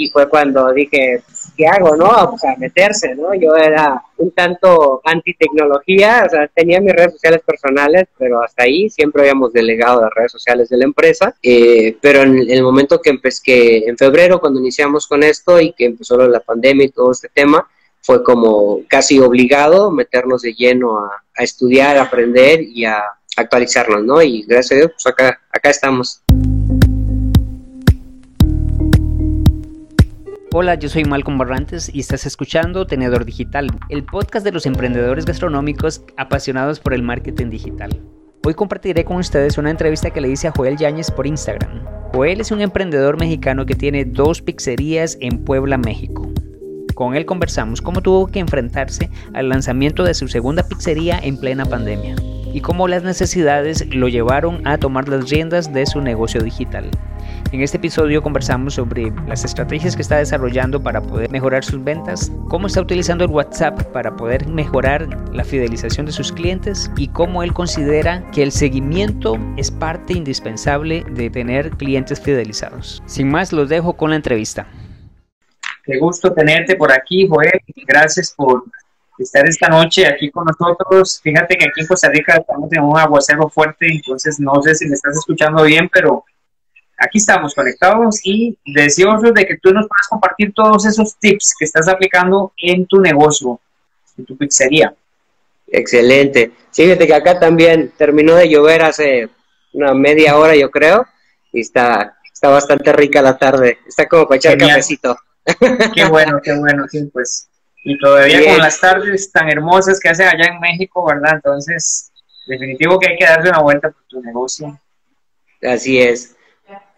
y fue cuando dije, ¿qué hago, no? O sea, meterse, ¿no? Yo era un tanto anti-tecnología, o sea, tenía mis redes sociales personales, pero hasta ahí siempre habíamos delegado las redes sociales de la empresa, eh, pero en el momento que empecé, en febrero, cuando iniciamos con esto y que empezó la pandemia y todo este tema, fue como casi obligado meternos de lleno a, a estudiar, a aprender y a actualizarnos, ¿no? Y gracias a Dios, pues acá, acá estamos. Hola, yo soy Malcolm Barrantes y estás escuchando Tenedor Digital, el podcast de los emprendedores gastronómicos apasionados por el marketing digital. Hoy compartiré con ustedes una entrevista que le hice a Joel Yáñez por Instagram. Joel es un emprendedor mexicano que tiene dos pizzerías en Puebla, México. Con él conversamos cómo tuvo que enfrentarse al lanzamiento de su segunda pizzería en plena pandemia y cómo las necesidades lo llevaron a tomar las riendas de su negocio digital. En este episodio conversamos sobre las estrategias que está desarrollando para poder mejorar sus ventas, cómo está utilizando el WhatsApp para poder mejorar la fidelización de sus clientes y cómo él considera que el seguimiento es parte indispensable de tener clientes fidelizados. Sin más, los dejo con la entrevista. Qué gusto tenerte por aquí, Joel. Gracias por estar esta noche aquí con nosotros. Fíjate que aquí en Costa Rica estamos en un aguacero fuerte, entonces no sé si me estás escuchando bien, pero aquí estamos conectados y deseosos de que tú nos puedas compartir todos esos tips que estás aplicando en tu negocio, en tu pizzería. Excelente. Fíjate que acá también terminó de llover hace una media hora, yo creo, y está, está bastante rica la tarde. Está como para echar cafecito. Qué bueno, qué bueno, sí, pues. Y todavía con las tardes tan hermosas que hace allá en México, ¿verdad? Entonces, definitivo que hay que darle una vuelta por tu negocio. Así es.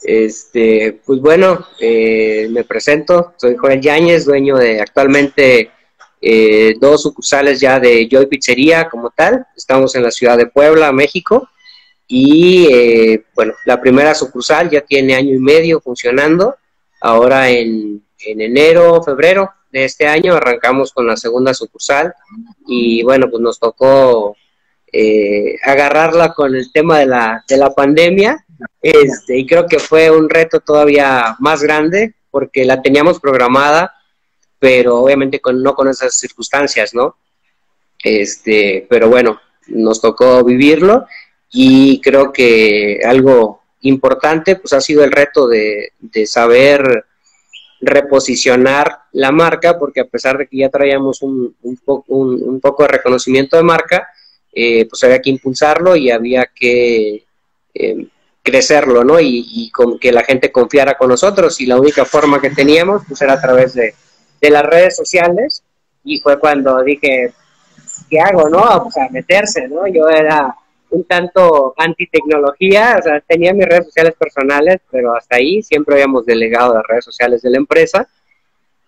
Este, pues bueno, eh, me presento, soy Joel Yáñez, dueño de actualmente eh, dos sucursales ya de Joy Pizzería como tal. Estamos en la ciudad de Puebla, México. Y eh, bueno, la primera sucursal ya tiene año y medio funcionando. Ahora en, en enero, febrero de este año arrancamos con la segunda sucursal y bueno, pues nos tocó eh, agarrarla con el tema de la, de la pandemia este, y creo que fue un reto todavía más grande porque la teníamos programada, pero obviamente con, no con esas circunstancias, ¿no? Este, pero bueno, nos tocó vivirlo y creo que algo importante pues ha sido el reto de, de saber reposicionar la marca, porque a pesar de que ya traíamos un, un, un, poco de reconocimiento de marca, eh, pues había que impulsarlo y había que eh, crecerlo, ¿no? Y, con que la gente confiara con nosotros y la única forma que teníamos pues era a través de, de las redes sociales y fue cuando dije, ¿qué hago, no? O sea, meterse, ¿no? Yo era un tanto anti-tecnología, o sea, tenía mis redes sociales personales, pero hasta ahí siempre habíamos delegado las redes sociales de la empresa.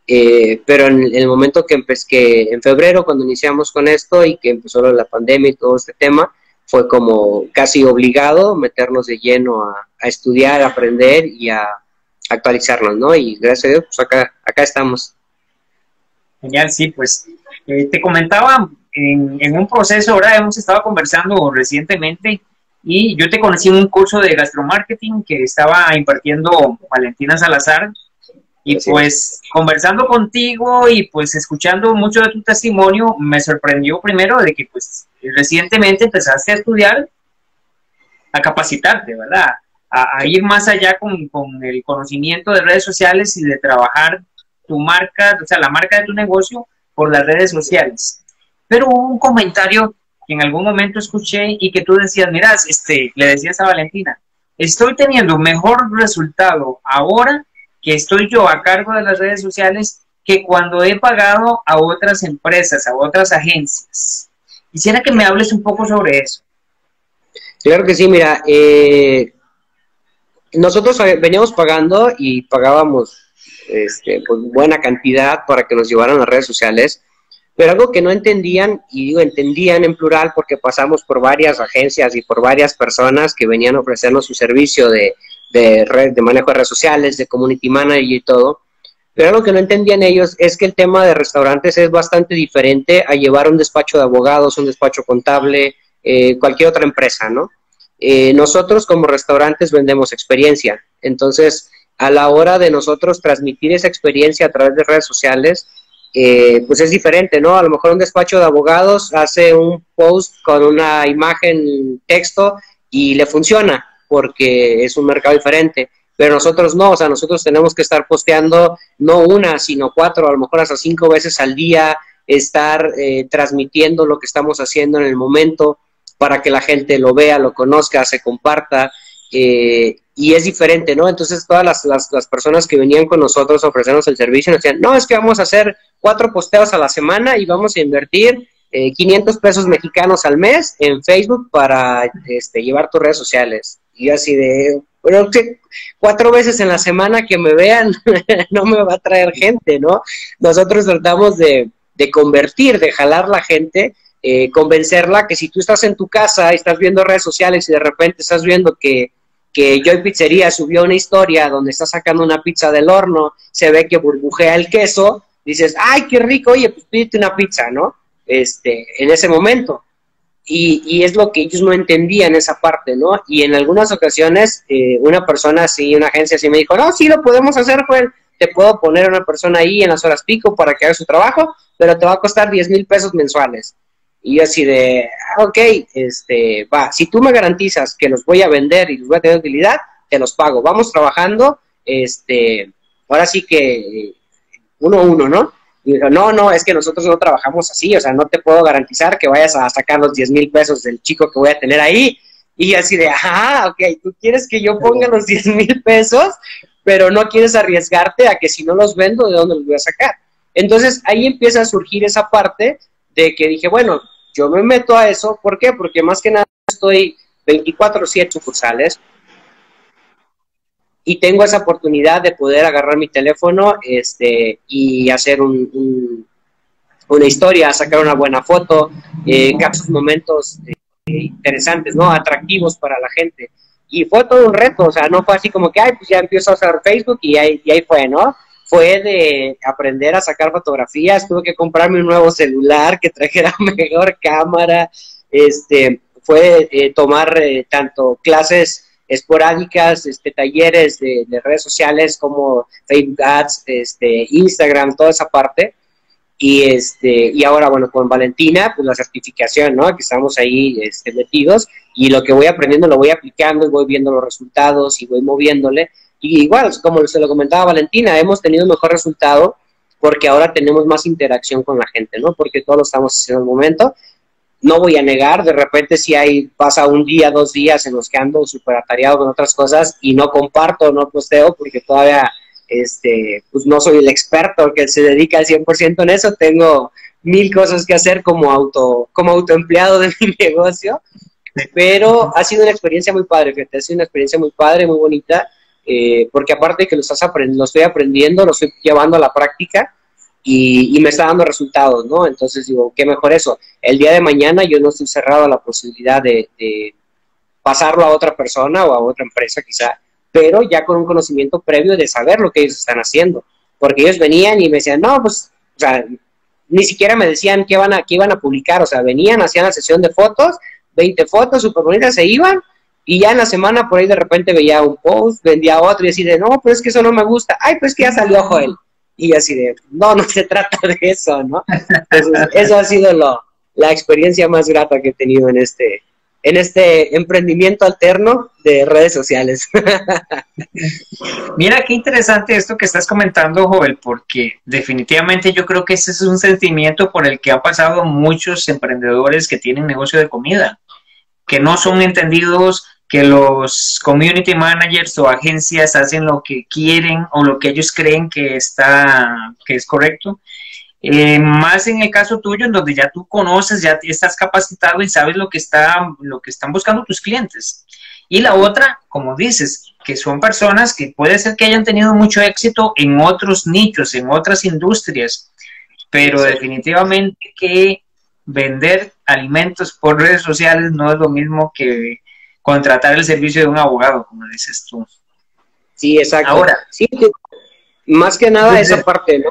Eh, pero en el momento que empecé, en febrero, cuando iniciamos con esto y que empezó la pandemia y todo este tema, fue como casi obligado meternos de lleno a, estudiar, a aprender y a actualizarnos, ¿no? Y gracias a Dios, pues acá, acá estamos. Genial, sí, pues eh, te comentaba en, un proceso, ahora hemos estado conversando recientemente y yo te conocí en un curso de gastromarketing que estaba impartiendo Valentina Salazar y pues conversando contigo y pues escuchando mucho de tu testimonio, me sorprendió primero de que pues recientemente empezaste a estudiar, a capacitarte, ¿verdad? A, ir más allá con, con, el conocimiento de redes sociales y de trabajar tu marca, o sea, la marca de tu negocio por las redes sociales. Pero hubo un comentario que en algún momento escuché y que tú decías, mira, este, le decías a Valentina, estoy teniendo mejor resultado ahora que estoy yo a cargo de las redes sociales que cuando he pagado a otras empresas, a otras agencias. Quisiera que me hables un poco sobre eso. Claro que sí, mira, eh, nosotros veníamos pagando y pagábamos este, pues, buena cantidad para que nos llevaran las redes sociales pero algo que no entendían, y digo entendían en plural porque pasamos por varias agencias y por varias personas que venían a ofrecernos su servicio de, de, red, de manejo de redes sociales, de community manager y todo, pero algo que no entendían ellos es que el tema de restaurantes es bastante diferente a llevar un despacho de abogados, un despacho contable, eh, cualquier otra empresa, ¿no? Eh, nosotros como restaurantes vendemos experiencia, entonces a la hora de nosotros transmitir esa experiencia a través de redes sociales, eh, pues es diferente, ¿no? A lo mejor un despacho de abogados hace un post con una imagen, texto y le funciona porque es un mercado diferente. Pero nosotros no, o sea, nosotros tenemos que estar posteando no una, sino cuatro, a lo mejor hasta cinco veces al día, estar eh, transmitiendo lo que estamos haciendo en el momento para que la gente lo vea, lo conozca, se comparta. Eh, y es diferente, ¿no? Entonces todas las, las, personas que venían con nosotros a ofrecernos el servicio nos decían, no, es que vamos a hacer cuatro posteos a la semana y vamos a invertir 500 eh, pesos mexicanos al mes en Facebook para este, llevar tus redes sociales. Y yo así de, bueno, que cuatro veces en la semana que me vean no me va a traer gente, ¿no? Nosotros tratamos de, de convertir, de jalar la gente, eh, convencerla que si tú estás en tu casa y estás viendo redes sociales y de repente estás viendo que que Joy Pizzería subió una historia donde está sacando una pizza del horno, se ve que burbujea el queso, dices, ay, qué rico, oye, pues pídete una pizza, ¿no? Este, en ese momento. Y, y es lo que ellos no entendían esa parte, ¿no? Y en algunas ocasiones eh, una persona así, una agencia así me dijo, no, sí lo podemos hacer, te puedo poner a una persona ahí en las horas pico para que haga su trabajo, pero te va a costar 10 mil pesos mensuales. Y yo así de, ah, ok, este, va, si tú me garantizas que los voy a vender y los voy a tener utilidad, te los pago. Vamos trabajando, este, ahora sí que uno a uno, ¿no? Y dijo, no, no, es que nosotros no trabajamos así, o sea, no te puedo garantizar que vayas a sacar los 10 mil pesos del chico que voy a tener ahí. Y así de, ah, ok, tú quieres que yo ponga los 10 mil pesos, pero no quieres arriesgarte a que si no los vendo, ¿de dónde los voy a sacar? Entonces ahí empieza a surgir esa parte de que dije, bueno, yo me meto a eso, ¿por qué? Porque más que nada estoy 24/7 sucursales y tengo esa oportunidad de poder agarrar mi teléfono este, y hacer un, una historia, sacar una buena foto, eh, captar momentos eh, interesantes, ¿no? Atractivos para la gente. Y fue todo un reto, o sea, no fue así como que, ay, pues ya empiezo a usar Facebook y ahí, y ahí fue, ¿no? Fue de aprender a sacar fotografías, tuve que comprarme un nuevo celular que trajera mejor cámara, este, fue eh, tomar eh, tanto clases esporádicas, este, talleres de, redes sociales como Facebook Ads, este, Instagram, toda esa parte. Y, este, y ahora, bueno, con Valentina, pues la certificación, ¿no? Que estamos ahí este, metidos y lo que voy aprendiendo lo voy aplicando y voy viendo los resultados y voy moviéndole y igual, como se lo comentaba Valentina, hemos tenido mejor resultado porque ahora tenemos más interacción con la gente, ¿no? Porque todos lo estamos haciendo el momento. No voy a negar, de repente si hay, pasa un día, dos días en los que ando súper atareado con otras cosas y no comparto, no posteo, porque todavía, este, pues no soy el experto que se dedica al 100% en eso, tengo mil cosas que hacer como auto, como autoempleado de mi negocio, pero ha sido una experiencia muy padre, fíjate, ha sido una experiencia muy padre, muy bonita, eh, porque aparte que lo, estás lo estoy aprendiendo, lo estoy llevando a la práctica y, me está dando resultados, ¿no? Entonces digo, qué mejor eso. El día de mañana yo no estoy cerrado a la posibilidad de, pasarlo a otra persona o a otra empresa quizá, pero ya con un conocimiento previo de saber lo que ellos están haciendo. Porque ellos venían y me decían, no, pues, o sea, ni siquiera me decían qué, van a, qué iban a publicar, o sea, venían, hacían la sesión de fotos, 20 fotos súper bonitas, se iban y ya en la semana por ahí de repente veía un post, vendía otro y así de, no, pero es que eso no me gusta. Ay, pues que ya salió Joel. Y así de, no, no se trata de eso, ¿no? Entonces, eso ha sido lo, la experiencia más grata que he tenido en este, en este emprendimiento alterno de redes sociales. Mira qué interesante esto que estás comentando, Joel, porque definitivamente yo creo que ese es un sentimiento por el que han pasado muchos emprendedores que tienen negocio de comida, que no son entendidos que los community managers o agencias hacen lo que quieren o lo que ellos creen que está que es correcto. Eh, más en el caso tuyo, en donde ya tú conoces, ya estás capacitado y sabes lo que está, lo que están buscando tus clientes. Y la otra, como dices, que son personas que puede ser que hayan tenido mucho éxito en otros nichos, en otras industrias, pero definitivamente que vender alimentos por redes sociales no es lo mismo que contratar el servicio de un abogado, como dices tú. Sí, exacto. Ahora, sí, más que nada esa parte, ¿no?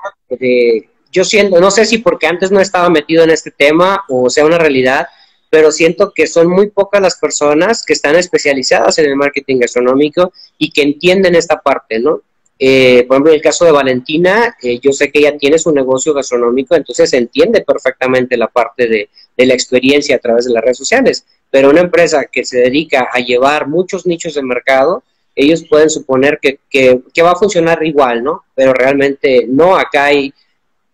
yo siento, no sé si porque antes no estaba metido en este tema o sea una realidad, pero siento que son muy pocas las personas que están especializadas en el marketing gastronómico y que entienden esta parte, ¿no? Eh, por ejemplo, en el caso de Valentina, eh, yo sé que ella tiene su negocio gastronómico, entonces entiende perfectamente la parte de, la experiencia a través de las redes sociales. Pero una empresa que se dedica a llevar muchos nichos de mercado, ellos pueden suponer que, va a funcionar igual, ¿no? Pero realmente no, acá hay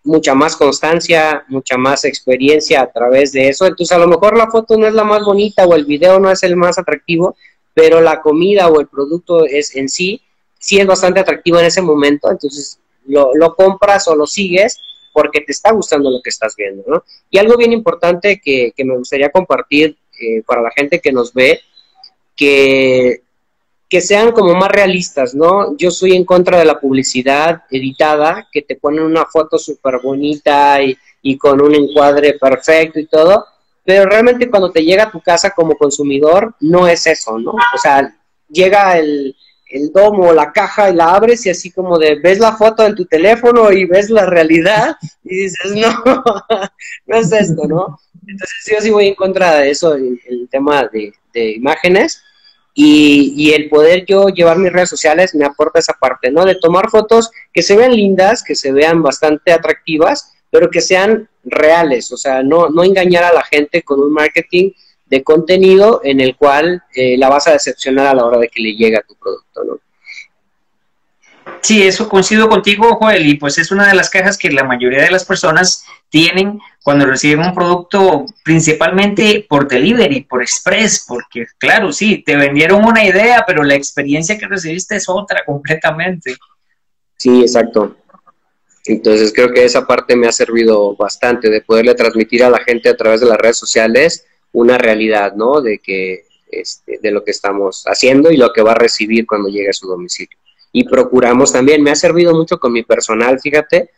mucha más constancia, mucha más experiencia a través de eso. Entonces, a lo mejor la foto no es la más bonita o el video no es el más atractivo, pero la comida o el producto es en sí, sí es bastante atractivo en ese momento. Entonces, lo, compras o lo sigues porque te está gustando lo que estás viendo, ¿no? Y algo bien importante que me gustaría compartir para la gente que nos ve, que que sean como más realistas, ¿no? Yo soy en contra de la publicidad editada, que te ponen una foto súper bonita y, con un encuadre perfecto y todo, pero realmente cuando te llega a tu casa como consumidor, no es eso, ¿no? O sea, llega el, el domo, la caja y la abres y así como de ves la foto en tu teléfono y ves la realidad y dices, no, no es esto, ¿no? Entonces yo sí voy en contra de eso, el, el tema de, de imágenes y, el poder yo llevar mis redes sociales me aporta esa parte, ¿no? De tomar fotos que se vean lindas, que se vean bastante atractivas, pero que sean reales, o sea, no, no engañar a la gente con un marketing de contenido en el cual eh, la vas a decepcionar a la hora de que le llegue a tu producto, ¿no? Sí, eso coincido contigo, Joel, y pues es una de las quejas que la mayoría de las personas tienen cuando reciben un producto, principalmente por delivery, por express, porque claro, sí, te vendieron una idea, pero la experiencia que recibiste es otra completamente. Sí, exacto. Entonces creo que esa parte me ha servido bastante de poderle transmitir a la gente a través de las redes sociales una realidad, ¿no? De que este, de lo que estamos haciendo y lo que va a recibir cuando llegue a su domicilio y procuramos también, me ha servido mucho con mi personal, fíjate,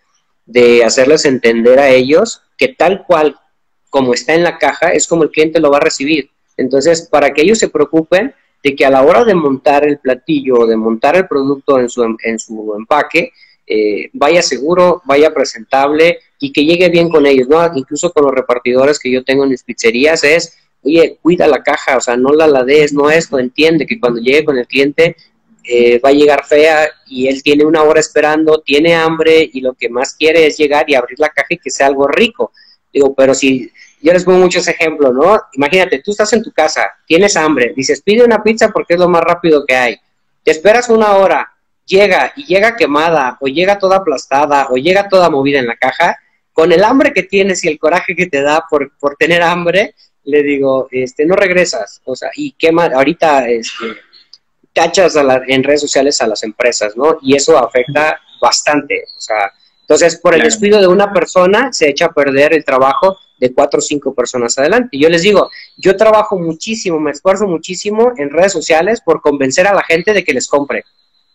de hacerles entender a ellos que tal cual como está en la caja es como el cliente lo va a recibir. Entonces, para que ellos se preocupen de que a la hora de montar el platillo o de montar el producto en su, en su empaque, eh, vaya seguro, vaya presentable y que llegue bien con ellos, ¿no? Incluso con los repartidores que yo tengo en mis pizzerías es, oye, cuida la caja, o sea, no la lades, no esto, entiende que cuando llegue con el cliente eh, va a llegar fea y él tiene una hora esperando, tiene hambre y lo que más quiere es llegar y abrir la caja y que sea algo rico. Digo, pero si yo les pongo muchos ejemplos, ¿no? Imagínate, tú estás en tu casa, tienes hambre, dices, pide una pizza porque es lo más rápido que hay. Te esperas una hora, llega y llega quemada o llega toda aplastada o llega toda movida en la caja, con el hambre que tienes y el coraje que te da por, por tener hambre, le digo, este, no regresas, o sea, y quema, ahorita, este, tachas en redes sociales a las empresas, ¿no? Y eso afecta bastante, o sea, entonces por el descuido de una persona se echa a perder el trabajo de cuatro o cinco personas adelante. Yo les digo, yo trabajo muchísimo, me esfuerzo muchísimo en redes sociales por convencer a la gente de que les compre.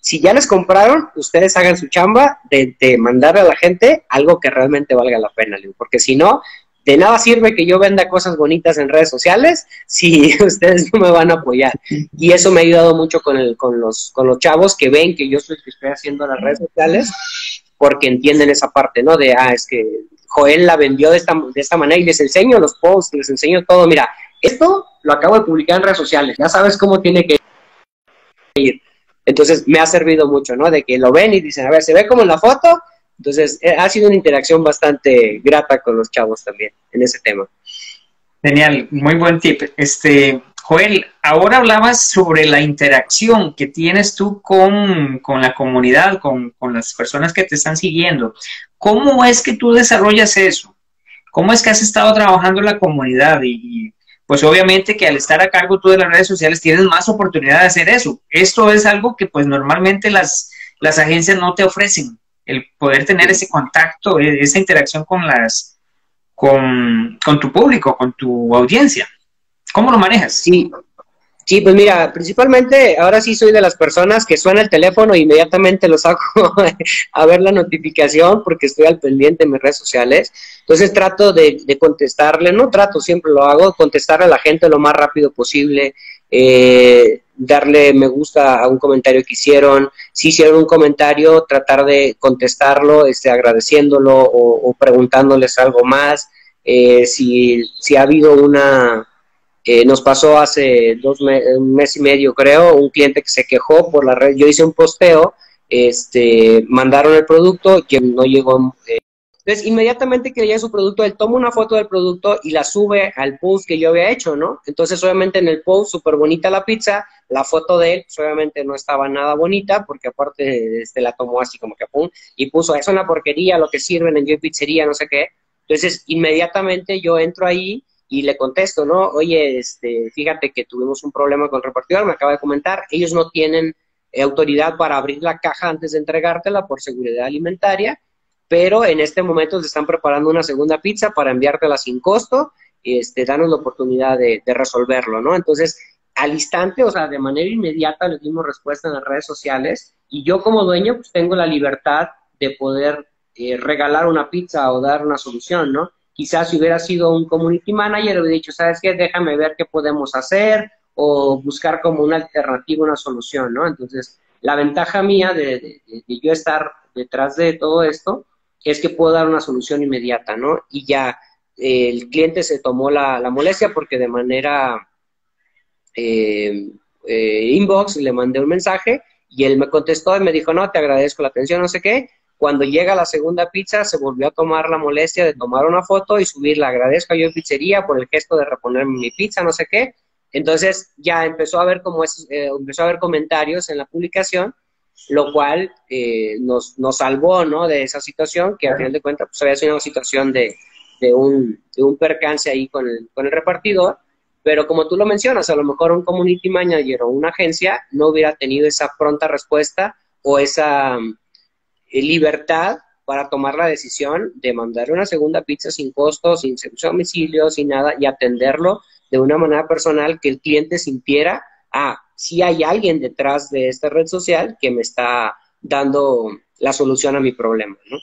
Si ya les compraron, ustedes hagan su chamba de, de mandar a la gente algo que realmente valga la pena, porque si no, de nada sirve que yo venda cosas bonitas en redes sociales si ustedes no me van a apoyar. Y eso me ha ayudado mucho con, el, con, los, con los chavos que ven que yo soy que estoy haciendo las redes sociales, porque entienden esa parte, ¿no? De, ah, es que Joel la vendió de esta, de esta manera y les enseño los posts, les enseño todo. Mira, esto lo acabo de publicar en redes sociales, ya sabes cómo tiene que ir. Entonces me ha servido mucho, ¿no? De que lo ven y dicen, a ver, se ve como en la foto, entonces, eh, ha sido una interacción bastante grata con los chavos también en ese tema. Genial, muy buen tip. Este, Joel, ahora hablabas sobre la interacción que tienes tú con, la comunidad, con, las personas que te están siguiendo. ¿Cómo es que tú desarrollas eso? ¿Cómo es que has estado trabajando en la comunidad? Y, pues obviamente que al estar a cargo tú de las redes sociales tienes más oportunidad de hacer eso. Esto es algo que pues normalmente las, las agencias no te ofrecen el poder tener ese contacto, e, esa interacción con las, con, tu público, con tu audiencia. ¿Cómo lo manejas? Sí, Sí, pues mira, principalmente ahora sí soy de las personas que suena el teléfono e inmediatamente lo saco a ver la notificación porque estoy al pendiente en mis redes sociales. Entonces trato de, de contestarle, no trato, siempre lo hago, contestarle a la gente lo más rápido posible, eh, darle me gusta a un comentario que hicieron, si hicieron un comentario, tratar de contestarlo, este, agradeciéndolo o, preguntándoles algo más, eh, si, si ha habido una, eh, nos pasó hace dos un mes y medio creo, un cliente que se quejó por la red, yo hice un posteo este, mandaron el producto, que no llegó. Eh. Entonces, inmediatamente que llega su producto, él toma una foto del producto y la sube al post que yo había hecho, ¿no? Entonces, obviamente, en el post, súper bonita la pizza, la foto de él, pues, obviamente no estaba nada bonita, porque aparte este, la tomó así como que pum, y puso, es una porquería lo que sirven en Yo Pizzería, no sé qué. Entonces, inmediatamente yo entro ahí y le contesto, ¿no? Oye, este, fíjate que tuvimos un problema con el repartidor, me acaba de comentar, ellos no tienen autoridad para abrir la caja antes de entregártela por seguridad alimentaria, pero en este momento se están preparando una segunda pizza para enviártela sin costo, este, danos la oportunidad de, resolverlo, ¿no? Entonces, al instante, o sea, de manera inmediata les dimos respuesta en las redes sociales y yo como dueño pues tengo la libertad de poder eh, regalar una pizza o dar una solución, ¿no? Quizás si hubiera sido un community manager, hubiera dicho, ¿sabes qué? Déjame ver qué podemos hacer o buscar como una alternativa, una solución, ¿no? Entonces, la ventaja mía de, yo estar detrás de todo esto es que puedo dar una solución inmediata, ¿no? Y ya eh, el cliente se tomó la, molestia porque de manera eh, eh, inbox le mandé un mensaje y él me contestó y me dijo, no, te agradezco la atención, no sé qué, cuando llega la segunda pizza, se volvió a tomar la molestia de tomar una foto y subirla. Agradezco a yo pizzería por el gesto de reponerme mi pizza, no sé qué. Entonces ya empezó a haber como eh, empezó a haber comentarios en la publicación, lo cual eh, nos, nos salvó, ¿no? De esa situación que al final de cuentas pues había sido una situación de, de, un, de un percance ahí con el, con el repartidor. Pero como tú lo mencionas, a lo mejor un community manager o una agencia no hubiera tenido esa pronta respuesta o esa eh, libertad para tomar la decisión de mandar una segunda pizza sin costo, sin servicio a domicilio, sin nada, y atenderlo de una manera personal que el cliente sintiera, ah, si hay alguien detrás de esta red social que me está dando la solución a mi problema, ¿no?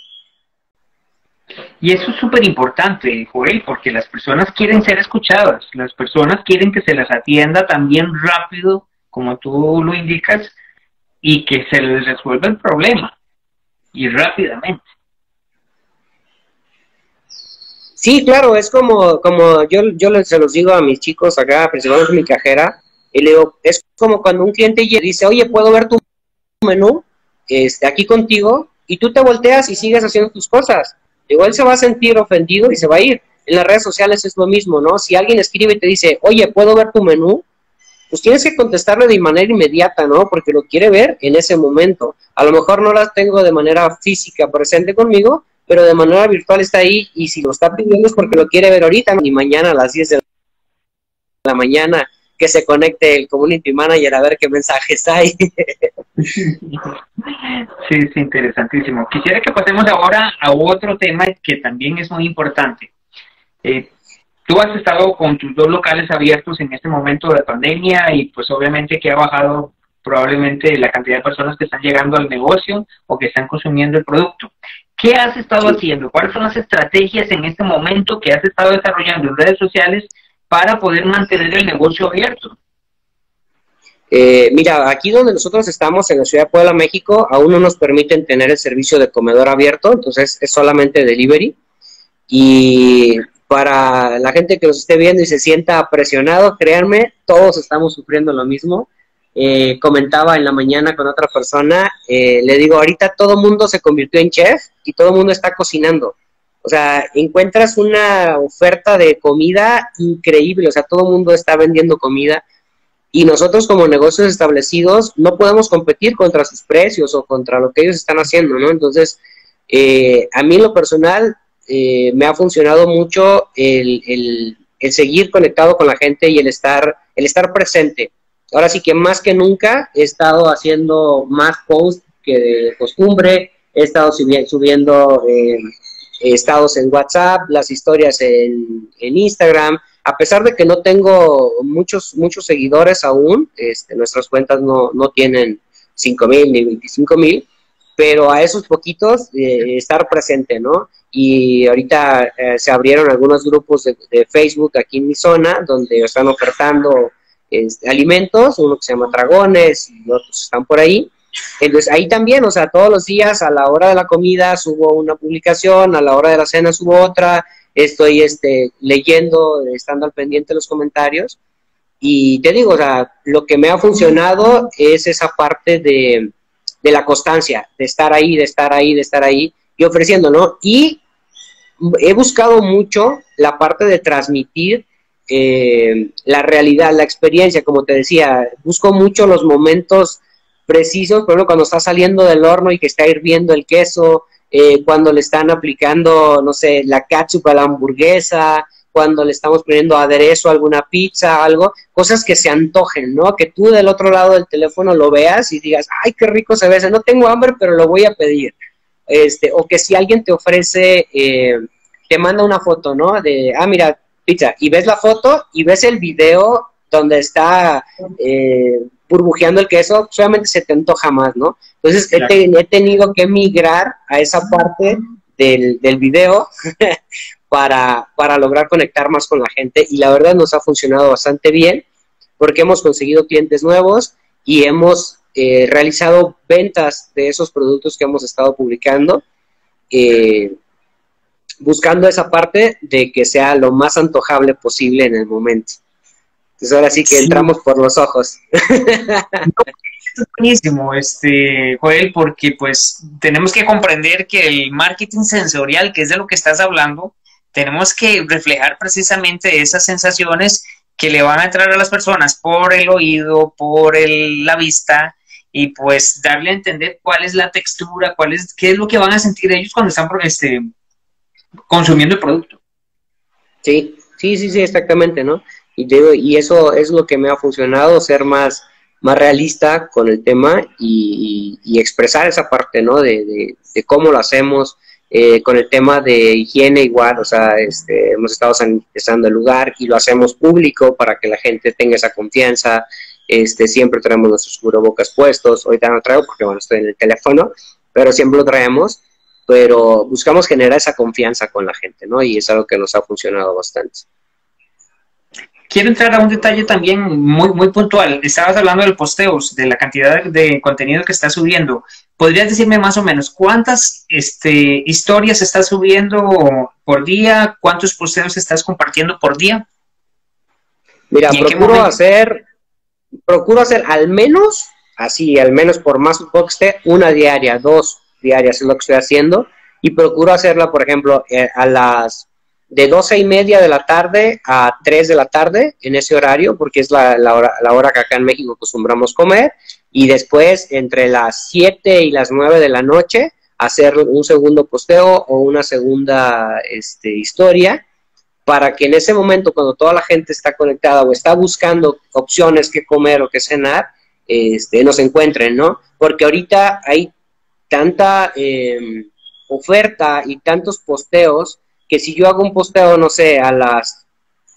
Y eso es súper importante, Joel, porque las personas quieren ser escuchadas, las personas quieren que se las atienda también rápido, como tú lo indicas, y que se les resuelva el problema y rápidamente. Sí, claro, es como, como yo, yo se los digo a mis chicos acá, principalmente mi cajera, y le digo, es como cuando un cliente dice, oye, ¿puedo ver tu menú este, aquí contigo? Y tú te volteas y sigues haciendo tus cosas. Igual se va a sentir ofendido y se va a ir. En las redes sociales es lo mismo, ¿no? Si alguien escribe y te dice, oye, ¿puedo ver tu menú? pues tienes que contestarle de manera inmediata, ¿no? Porque lo quiere ver en ese momento. A lo mejor no las tengo de manera física presente conmigo, pero de manera virtual está ahí y si lo está pidiendo es porque lo quiere ver ahorita ni mañana a las 10 de la mañana que se conecte el community manager a ver qué mensajes hay. sí, es interesantísimo. Quisiera que pasemos ahora a otro tema que también es muy importante. Eh, Tú has estado con tus dos locales abiertos en este momento de pandemia y pues obviamente que ha bajado probablemente la cantidad de personas que están llegando al negocio o que están consumiendo el producto. ¿Qué has estado haciendo? ¿Cuáles son las estrategias en este momento que has estado desarrollando en redes sociales para poder mantener el negocio abierto? Eh, mira, aquí donde nosotros estamos, en la ciudad de Puebla, México, aún no nos permiten tener el servicio de comedor abierto, entonces es solamente delivery. Y para la gente que nos esté viendo y se sienta presionado, créanme, todos estamos sufriendo lo mismo. Eh, comentaba en la mañana con otra persona, eh, le digo, ahorita todo mundo se convirtió en chef y todo mundo está cocinando. O sea, encuentras una oferta de comida increíble, o sea, todo el mundo está vendiendo comida y nosotros como negocios establecidos no podemos competir contra sus precios o contra lo que ellos están haciendo, ¿no? Entonces, eh, a mí en lo personal eh, me ha funcionado mucho el, seguir conectado con la gente y el estar, el estar presente. Ahora sí que más que nunca he estado haciendo más posts que de costumbre, he estado subiendo eh, estados en WhatsApp, las historias en, Instagram, a pesar de que no tengo muchos, muchos seguidores aún, este, nuestras cuentas no, no tienen 5 mil ni 25 mil, pero a esos poquitos eh, estar presente, ¿no? Y ahorita eh, se abrieron algunos grupos de, Facebook aquí en mi zona donde están ofertando este, alimentos, uno que se llama Dragones y otros están por ahí. Entonces ahí también, o sea, todos los días a la hora de la comida subo una publicación, a la hora de la cena subo otra, estoy este, leyendo, estando al pendiente de los comentarios. Y te digo, o sea, lo que me ha funcionado es esa parte de, de la constancia, de estar ahí, de estar ahí, de estar ahí y ofreciendo, ¿no? Y he buscado mucho la parte de transmitir eh, la realidad, la experiencia, como te decía, busco mucho los momentos precisos, por ejemplo, cuando está saliendo del horno y que está hirviendo el queso, eh, cuando le están aplicando, no sé, la ketchup a la hamburguesa, cuando le estamos poniendo aderezo a alguna pizza, algo, cosas que se antojen, ¿no? Que tú del otro lado del teléfono lo veas y digas, ay, qué rico se ve, no tengo hambre, pero lo voy a pedir. Este, o que si alguien te ofrece, eh, te manda una foto, ¿no? De, ah, mira, pizza, y ves la foto y ves el video donde está eh, burbujeando el queso, solamente se te antoja más, ¿no? Entonces he, tenido que migrar a esa parte del, del video para, para lograr conectar más con la gente y la verdad nos ha funcionado bastante bien porque hemos conseguido clientes nuevos y hemos eh, realizado ventas de esos productos que hemos estado publicando, eh, buscando esa parte de que sea lo más antojable posible en el momento. Entonces ahora sí que entramos por los ojos. es buenísimo, este, Joel, porque pues tenemos que comprender que el marketing sensorial, que es de lo que estás hablando, tenemos que reflejar precisamente esas sensaciones que le van a entrar a las personas por el oído, por la vista, y pues darle a entender cuál es la textura, cuál es, qué es lo que van a sentir ellos cuando están este, consumiendo el producto. Sí, sí, sí, sí, exactamente, ¿no? Y, y eso es lo que me ha funcionado, ser más, más realista con el tema y, expresar esa parte, ¿no? De, de, cómo lo hacemos, eh, con el tema de higiene igual, o sea, este, hemos estado sanitizando el lugar y lo hacemos público para que la gente tenga esa confianza, este, siempre traemos nuestros cubrebocas puestos, ahorita no traigo porque bueno, estoy en el teléfono, pero siempre lo traemos, pero buscamos generar esa confianza con la gente, ¿no? Y es algo que nos ha funcionado bastante. Quiero entrar a un detalle también muy, muy puntual. Estabas hablando del posteos, de la cantidad de contenido que está subiendo. ¿Podrías decirme más o menos cuántas este, historias estás subiendo por día? ¿Cuántos posteos estás compartiendo por día? Mira, procuro hacer procuro hacer al menos, así, al menos por más un poste, una diaria, dos diarias es lo que estoy haciendo, y procuro hacerla, por ejemplo, eh, a las de doce y media de la tarde a 3 de la tarde, en ese horario, porque es la, la, hora, la hora que acá en México acostumbramos comer, y después entre las 7 y las 9 de la noche, hacer un segundo posteo o una segunda este, historia, para que en ese momento, cuando toda la gente está conectada o está buscando opciones que comer o que cenar, este, nos encuentren, ¿no? Porque ahorita hay tanta em, oferta y tantos posteos que si yo hago un posteo, no sé, a las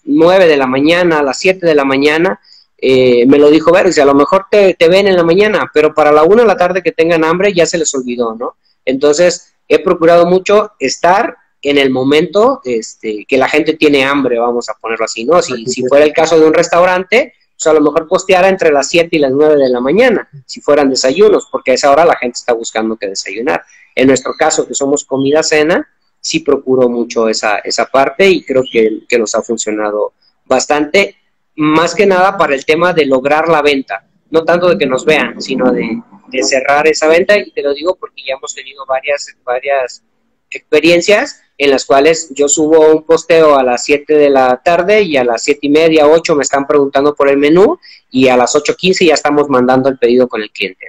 9 de la mañana, a las 7 de la mañana, eh, me lo dijo Ver, a lo mejor te, te, ven en la mañana, pero para la 1 de la tarde que tengan hambre ya se les olvidó, ¿no? Entonces, he procurado mucho estar en el momento este, que la gente tiene hambre, vamos a ponerlo así, ¿no? Si, si fuera el caso de un restaurante, pues a lo mejor posteara entre las 7 y las 9 de la mañana, si fueran desayunos, porque a esa hora la gente está buscando que desayunar. En nuestro caso, que somos comida-cena, sí procuro mucho esa, esa parte y creo que, que nos ha funcionado bastante, más que nada para el tema de lograr la venta, no tanto de que nos vean, sino de, de cerrar esa venta, y te lo digo porque ya hemos tenido varias, varias experiencias en las cuales yo subo un posteo a las 7 de la tarde y a las 7 y media, 8 me están preguntando por el menú y a las 8.15 ya estamos mandando el pedido con el cliente.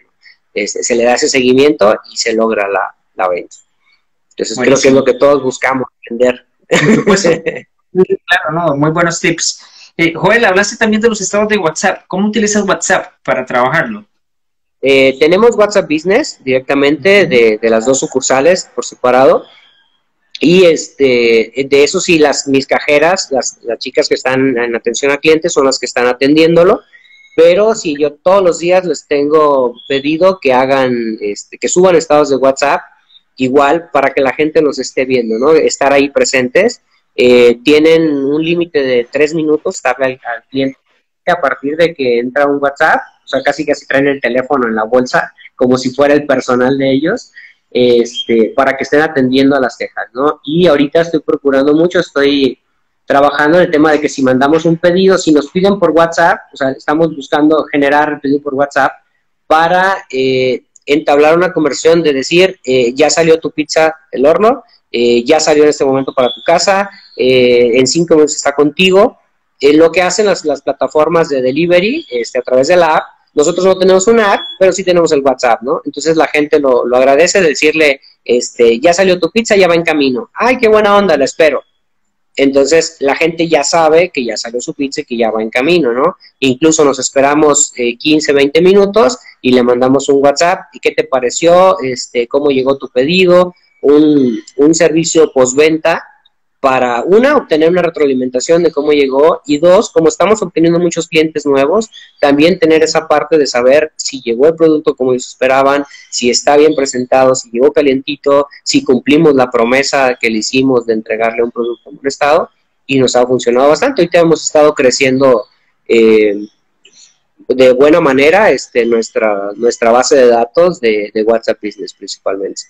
Este, se le da ese seguimiento y se logra la, la venta. Entonces creo que es lo que todos buscamos, entender. claro, no, muy buenos tips. Eh, Joel, hablaste también de los estados de WhatsApp. ¿Cómo utilizas WhatsApp para trabajarlo? Eh, tenemos WhatsApp Business directamente de, de, las dos sucursales por separado y este, de eso sí, las, mis cajeras, las, las chicas que están en atención a clientes son las que están atendiéndolo, pero si yo todos los días les tengo pedido que hagan, este, que suban estados de WhatsApp, igual para que la gente nos esté viendo, ¿no? Estar ahí presentes. Eh, tienen un límite de tres minutos darle al, al, cliente a partir de que entra un WhatsApp, o sea, casi casi traen el teléfono en la bolsa, como si fuera el personal de ellos este, para que estén atendiendo a las quejas, ¿no? Y ahorita estoy procurando mucho, estoy trabajando en el tema de que si mandamos un pedido, si nos piden por WhatsApp, o sea, estamos buscando generar el pedido por WhatsApp para eh, entablar una conversión de decir, eh, ya salió tu pizza del horno, eh, ya salió en este momento para tu casa, eh, en cinco minutos está contigo. lo que hacen las, las, plataformas de delivery este, a través de la app, nosotros no tenemos una app, pero sí tenemos el WhatsApp, ¿no? Entonces la gente lo, lo agradece decirle, este, ya salió tu pizza, ya va en camino. Ay, qué buena onda, la espero. Entonces la gente ya sabe que ya salió su pizza y que ya va en camino, ¿no? Incluso nos esperamos 15, eh, 20 minutos y le mandamos un WhatsApp. ¿Y qué te pareció? Este, ¿Cómo llegó tu pedido? Un, un servicio postventa para, una, obtener una retroalimentación de cómo llegó y dos, como estamos obteniendo muchos clientes nuevos, también tener esa parte de saber si llegó el producto como ellos esperaban, si está bien presentado, si llegó calientito, si cumplimos la promesa que le hicimos de entregarle un producto en buen estado y nos ha funcionado bastante. Ahorita hemos estado creciendo eh, de buena manera este, nuestra, nuestra base de datos de, WhatsApp Business principalmente.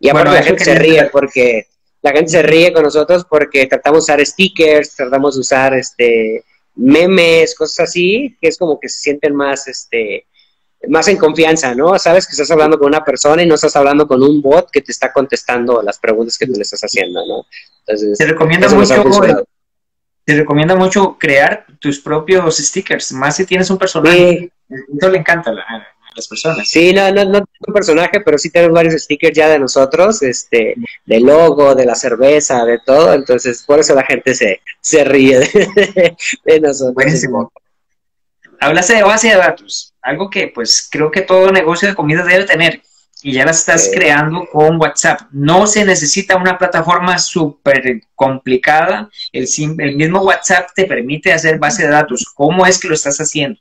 Y aparte la gente se ríe porque la gente se ríe con nosotros porque tratamos de usar stickers, tratamos de usar este memes, cosas así, que es como que se sienten más este más en confianza, ¿no? Sabes que estás hablando con una persona y no estás hablando con un bot que te está contestando las preguntas que tú le estás haciciendo, ¿no? Entonces, te recomienda mucho te recomienda mucho crear tus propios stickers, más si tienes un personaje. Eso le encanta la, las personas. Sí, no, no, no un personaje, pero sí tenemos varios stickers ya de nosotros, este, del logo, de la cerveza, de todo, entonces por eso la gente se, se ríe de, nosotros. Buenísimo. Hablaste de base de datos, algo que pues creo que todo negocio de comida debe tener y ya la estás creando con WhatsApp. No se necesita una plataforma súper complicada, el, el mismo WhatsApp te permite hacer base de datos. ¿Cómo es que lo estás haciendo?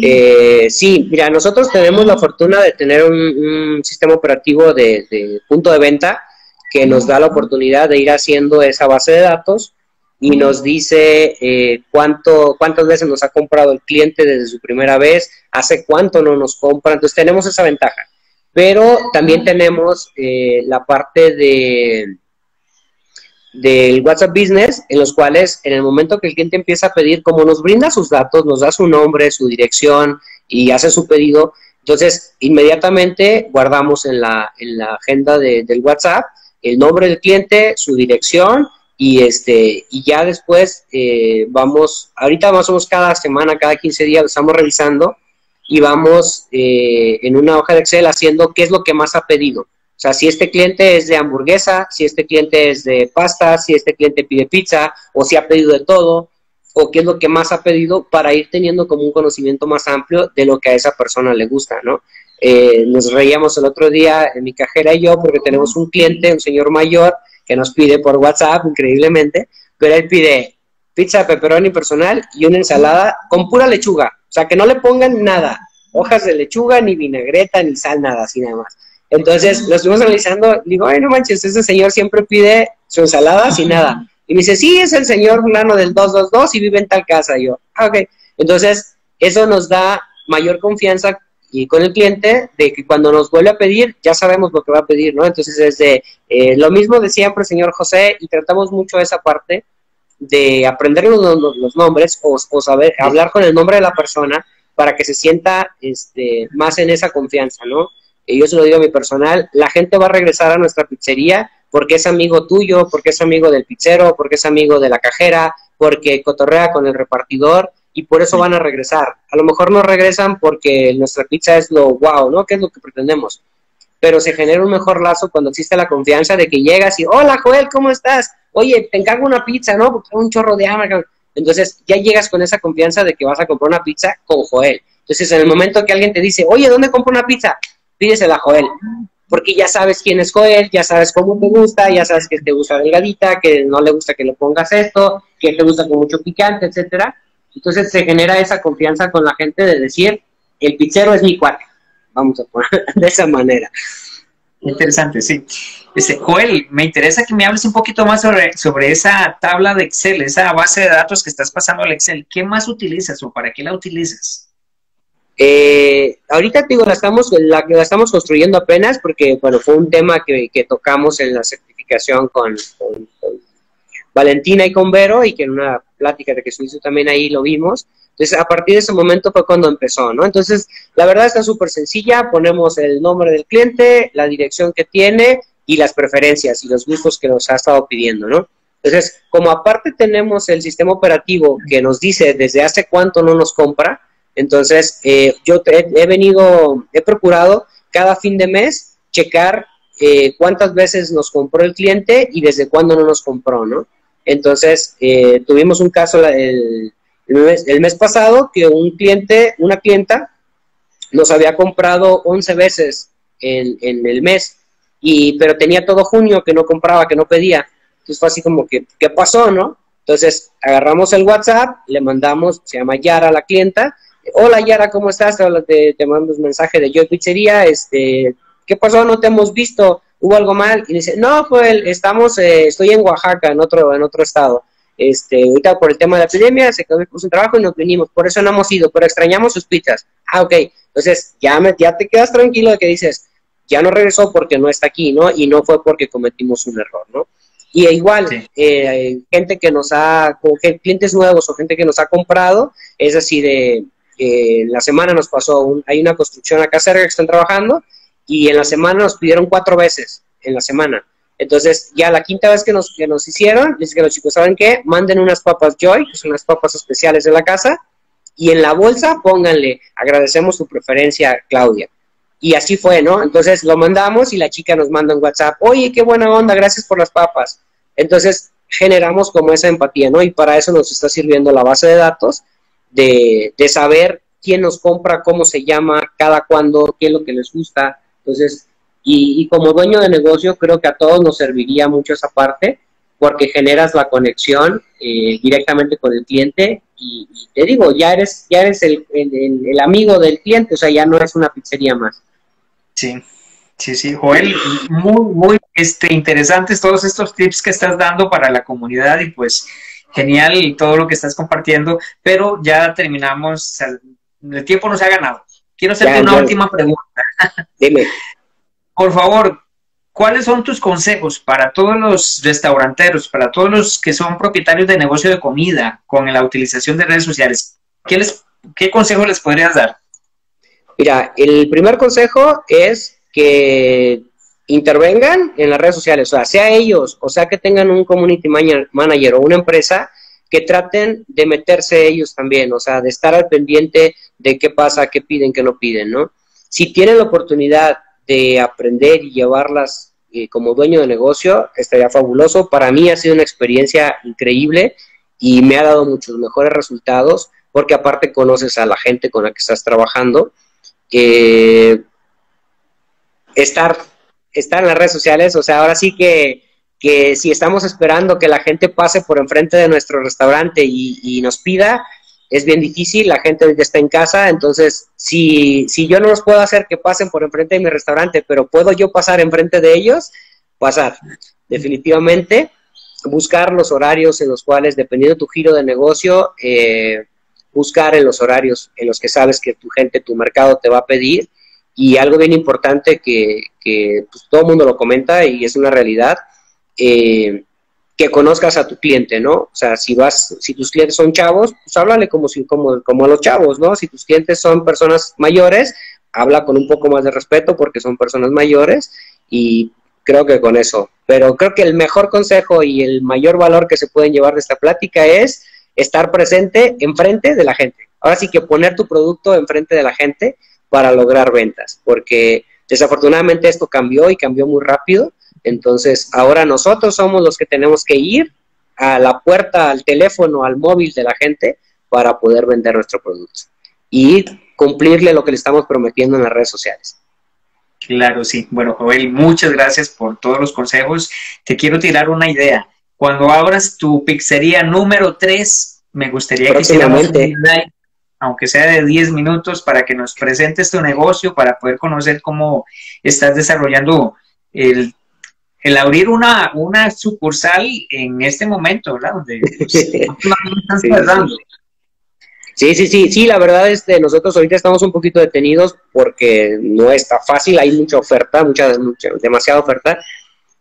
Eh, sí, mira, nosotros tenemos la fortuna de tener un, sistema operativo de, punto de venta que nos da la oportunidad de ir haciendo esa base de datos y nos dice eh, cuánto, cuántas veces nos ha comprado el cliente desde su primera vez, hace cuánto no nos compra, entonces tenemos esa ventaja. Pero también tenemos eh, la parte de, del WhatsApp Business, en los cuales en el momento que el cliente empieza a pedir, como nos brinda sus datos, nos da su nombre, su dirección y hace su pedido, entonces inmediatamente guardamos en la, en la agenda de, del WhatsApp el nombre del cliente, su dirección y este y ya después eh, vamos, ahorita más o menos cada semana, cada 15 días estamos revisando y vamos eh, en una hoja de Excel haciendo qué es lo que más ha pedido. Sea, si este cliente es de hamburguesa, si este cliente es de pasta, si este cliente pide pizza, o si ha pedido de todo, o qué es lo que más ha pedido para ir teniendo como un conocimiento más amplio de lo que a esa persona le gusta, ¿no? Eh, nos reíamos el otro día en mi cajera y yo porque tenemos un cliente, un señor mayor, que nos pide por WhatsApp, increíblemente, pero él pide pizza pepperoni personal y una ensalada con pura lechuga, o sea, que no le pongan nada, hojas de lechuga, ni vinagreta, ni sal, nada, así nada más. Entonces lo estuvimos analizando, digo, ay, no manches, este señor siempre pide su ensalada sin nada. Y me dice, sí, es el señor fulano del 222 y vive en tal casa. Y yo, ah, ok. Entonces, eso nos da mayor confianza y con el cliente de que cuando nos vuelve a pedir, ya sabemos lo que va a pedir, ¿no? Entonces, es de eh, lo mismo de siempre, señor José, y tratamos mucho esa parte de aprender los, los, nombres o, o, saber hablar con el nombre de la persona para que se sienta este, más en esa confianza, ¿no? Y yo se lo digo a mi personal, la gente va a regresar a nuestra pizzería porque es amigo tuyo, porque es amigo del pizzero, porque es amigo de la cajera, porque cotorrea con el repartidor y por eso van a regresar. A lo mejor no regresan porque nuestra pizza es lo wow, ¿no? Que es lo que pretendemos. Pero se genera un mejor lazo cuando existe la confianza de que llegas y, hola Joel, ¿cómo estás? Oye, te encargo una pizza, ¿no? Porque un chorro de hambre. Entonces ya llegas con esa confianza de que vas a comprar una pizza con Joel. Entonces en el momento que alguien te dice, oye, ¿dónde compro una pizza? Pídesela a Joel, porque ya sabes quién es Joel, ya sabes cómo te gusta, ya sabes que te gusta delgadita, que no le gusta que le pongas esto, que te gusta con mucho picante, etcétera. Entonces se genera esa confianza con la gente de decir, el pizzero es mi cuate. Vamos a poner de esa manera. Interesante, sí. Este, Joel, me interesa que me hables un poquito más sobre, sobre esa tabla de Excel, esa base de datos que estás pasando al Excel. ¿Qué más utilizas o para qué la utilizas? Eh, ahorita digo, la estamos, la, la, estamos construyendo apenas porque, bueno, fue un tema que, tocamos en la certificación con, Valentina y con Vero y que en una plática de que se hizo también ahí lo vimos. Entonces Entonces, a partir de ese momento fue cuando empezó, ¿no? Entonces, la verdad está súper sencilla, ponemos el nombre del cliente, la dirección que tiene y las preferencias y los gustos que nos ha estado pidiendo, ¿no? Entonces, como aparte tenemos el sistema operativo que nos dice desde hace cuánto no nos compra, entonces eh, yo he, venido, he procurado cada fin de mes checar eh, cuántas veces nos compró el cliente y desde cuándo no nos compró, ¿no? Entonces, eh, tuvimos un caso el, el, mes, pasado que un cliente, una clienta, nos había comprado 11 veces en, en el mes, y, pero tenía todo junio que no compraba, que no pedía. Entonces fue así como que, ¿qué pasó, no? Entonces agarramos el WhatsApp, le mandamos, se llama Yara la clienta, hola Yara, ¿cómo estás? Te, te mando un mensaje de Yo Pizzería, este, ¿qué pasó? No te hemos visto, hubo algo mal. Y dice, no, fue estamos, eh, estoy en Oaxaca, en otro, en otro estado. Este, ahorita por el tema de la epidemia se quedó sin trabajo y nos vinimos, por eso no hemos ido, pero extrañamos sus pizzas. Ah, ok, entonces ya, me, ya te quedas tranquilo de que dices, ya no regresó porque no está aquí, ¿no? Y no fue porque cometimos un error, ¿no? Y igual, eh, gente que nos ha, clientes nuevos o gente que nos ha comprado, es así de, eh, la semana nos pasó, hay una construcción acá cerca que están trabajando y en la semana nos pidieron cuatro veces, en la semana. Entonces, ya la quinta vez que nos, que nos hicieron, dice que los chicos, ¿saben qué? Manden unas papas Joy, que son unas papas especiales de la casa, y en la bolsa pónganle, agradecemos tu preferencia, Claudia. Y así fue, ¿no? Entonces lo mandamos y la chica nos manda un WhatsApp, oye, qué buena onda, gracias por las papas. Entonces generamos como esa empatía, ¿no? Y para eso nos está sirviendo la base de datos de, de saber quién nos compra, cómo se llama, cada cuándo, qué es lo que les gusta. Entonces, y, y, como dueño de negocio, creo que a todos nos serviría mucho esa parte, porque generas la conexión eh, directamente con el cliente y, te digo, ya eres, ya eres el, el, amigo del cliente, o sea, ya no es una pizzería más. Sí, sí, sí, Joel, muy, muy este, interesantes todos estos tips que estás dando para la comunidad y pues genial todo lo que estás compartiendo, pero ya terminamos, el tiempo nos ha ganado. Quiero hacerte una última pregunta. Dime. Por favor, ¿cuáles son tus consejos para todos los restauranteros, para todos los que son propietarios de negocio de comida con la utilización de redes sociales? ¿Qué, les, qué consejo les podrías dar? Mira, el primer consejo es que intervengan en las redes sociales, o sea, sea ellos, o sea que tengan un community manager o una empresa que traten de meterse ellos también, o sea, de estar al pendiente de qué pasa, qué piden, qué no piden, ¿no? Si tienen la oportunidad de aprender y llevarlas eh, como dueño de negocio, estaría fabuloso. Para mí ha sido una experiencia increíble y me ha dado muchos mejores resultados porque aparte conoces a la gente con la que estás trabajando estar, estar en las redes sociales, o sea, ahora sí que, que si estamos esperando que la gente pase por enfrente de nuestro restaurante y, nos pida, es bien difícil, la gente está en casa, entonces si, si yo no los puedo hacer que pasen por enfrente de mi restaurante, pero puedo yo pasar enfrente de ellos, pasar. Definitivamente, buscar los horarios en los cuales, dependiendo de tu giro de negocio, eh, buscar en los horarios en los que sabes que tu gente, tu mercado te va a pedir. Y algo bien importante que, pues, todo el mundo lo comenta y es una realidad, eh, que conozcas a tu cliente, ¿no? O sea, si vas, si tus clientes son chavos, pues háblale como, si, como, como a los chavos, ¿no? Si tus clientes son personas mayores, habla con un poco más de respeto porque son personas mayores y creo que con eso. Pero creo que el mejor consejo y el mayor valor que se pueden llevar de esta plática es estar presente enfrente de la gente. Ahora sí que poner tu producto enfrente de la gente para lograr ventas, porque desafortunadamente esto cambió y cambió muy rápido. Entonces, ahora nosotros somos los que tenemos que ir a la puerta, al teléfono, al móvil de la gente para poder vender nuestro producto y cumplirle lo que le estamos prometiendo en las redes sociales. Claro, sí. Bueno, Joel, muchas gracias por todos los consejos. Te quiero tirar una idea cuando abras tu pizzería número 3, me gustaría que hiciéramos un live, aunque sea de 10 minutos, para que nos presentes tu negocio, para poder conocer cómo estás desarrollando el, el abrir una, una sucursal en este momento, ¿verdad? Donde sí. Sí, sí, sí, la verdad es que nosotros ahorita estamos un poquito detenidos porque no está fácil, hay mucha oferta, mucha, mucha demasiada oferta,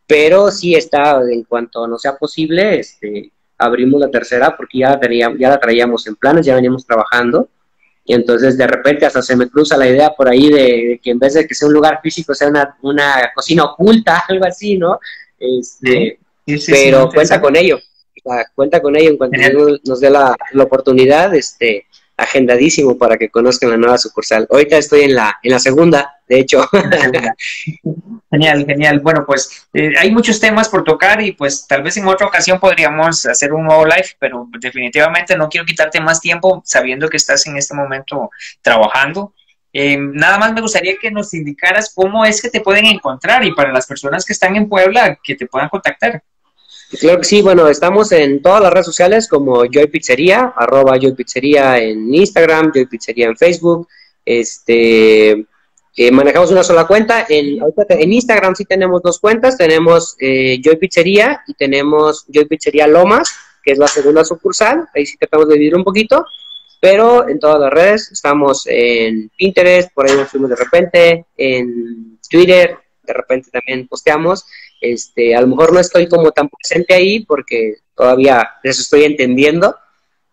pero sí está, en cuanto no sea posible, este, abrimos la tercera porque ya, ya la traíamos en planes, ya veníamos trabajando. Y entonces de repente hasta se me cruza la idea por ahí de, que en vez de que sea un lugar físico, sea una, una cocina oculta, algo así, ¿no? Este, pero cuenta con ello, cuenta con ello en cuanto nos, dé la, la, oportunidad, este, agendadísimo para que conozcan la nueva sucursal. Ahorita estoy en la, en la segunda, de hecho. Genial, genial. Bueno, pues eh, hay muchos temas por tocar y pues tal vez en otra ocasión podríamos hacer un nuevo live, pero definitivamente no quiero quitarte más tiempo sabiendo que estás en este momento trabajando. Eh, nada más me gustaría que nos indicaras cómo es que te pueden encontrar y para las personas que están en Puebla, que te puedan contactar. Claro que sí, bueno, estamos en todas las redes sociales como Joy Pizzería, arroba Joy Pizzería en Instagram, Joy Pizzería en Facebook, este, eh, manejamos una sola cuenta, en, en Instagram sí tenemos dos cuentas, tenemos eh, Joy Pizzería y tenemos Joy Pizzería Lomas, que es la segunda sucursal, ahí sí tratamos de dividir un poquito, pero en todas las redes, estamos en Pinterest, por ahí nos fuimos de repente, en Twitter, de repente también posteamos, este, a lo mejor no estoy como tan presente ahí porque todavía eso estoy entendiendo,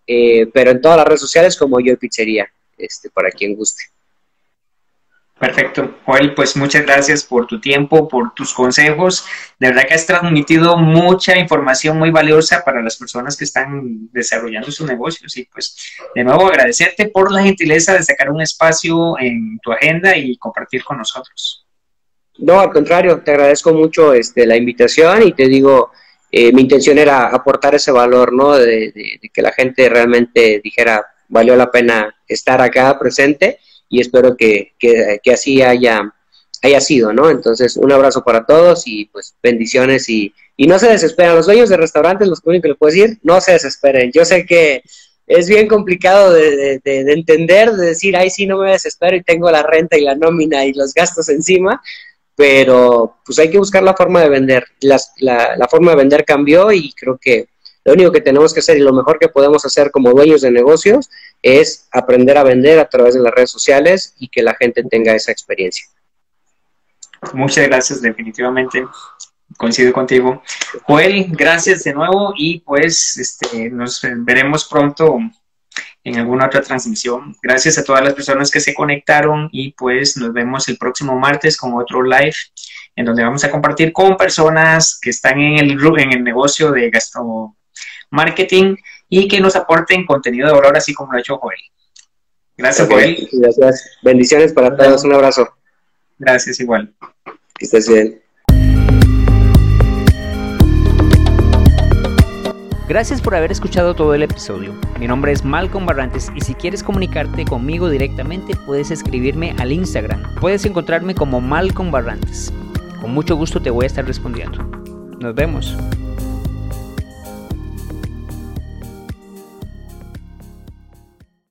eh, pero en todas las redes sociales como yo pizzería, este, para quien guste. Perfecto. Joel, pues muchas gracias por tu tiempo, por tus consejos. De verdad que has transmitido mucha información muy valiosa para las personas que están desarrollando sus negocios. Y pues de nuevo agradecerte por la gentileza de sacar un espacio en tu agenda y compartir con nosotros. No, al contrario, te agradezco mucho este, la invitación y te digo, eh, mi intención era aportar ese valor, ¿no? De, que la gente realmente dijera, valió la pena estar acá presente y espero que, así haya, haya sido, ¿no? Entonces, un abrazo para todos y pues bendiciones y, y no se desesperen. Los dueños de restaurantes, los únicos que les puedo decir, no se desesperen. Yo sé que es bien complicado de, de, de, entender, de decir, ay, sí, no me desespero y tengo la renta y la nómina y los gastos encima, pero pues hay que buscar la forma de vender. la, la, forma de vender cambió y creo que lo único que tenemos que hacer y lo mejor que podemos hacer como dueños de negocios es aprender a vender a través de las redes sociales y que la gente tenga esa experiencia. Muchas gracias, definitivamente. Coincido contigo. Joel, gracias de nuevo y pues este, nos veremos pronto en alguna otra transmisión. Gracias a todas las personas que se conectaron y pues nos vemos el próximo martes con otro live en donde vamos a compartir con personas que están en el, en el negocio de marketing y que nos aporten contenido de valor así como lo ha hecho Joel. Gracias, Joel. Gracias. Bendiciones para todos. Un abrazo. Gracias, igual. Que estés bien. Gracias por haber escuchado todo el episodio. Mi nombre es Malcolm Barrantes y si quieres comunicarte conmigo directamente puedes escribirme al Instagram. Puedes encontrarme como Malcolm Barrantes. Con mucho gusto te voy a estar respondiendo. Nos vemos.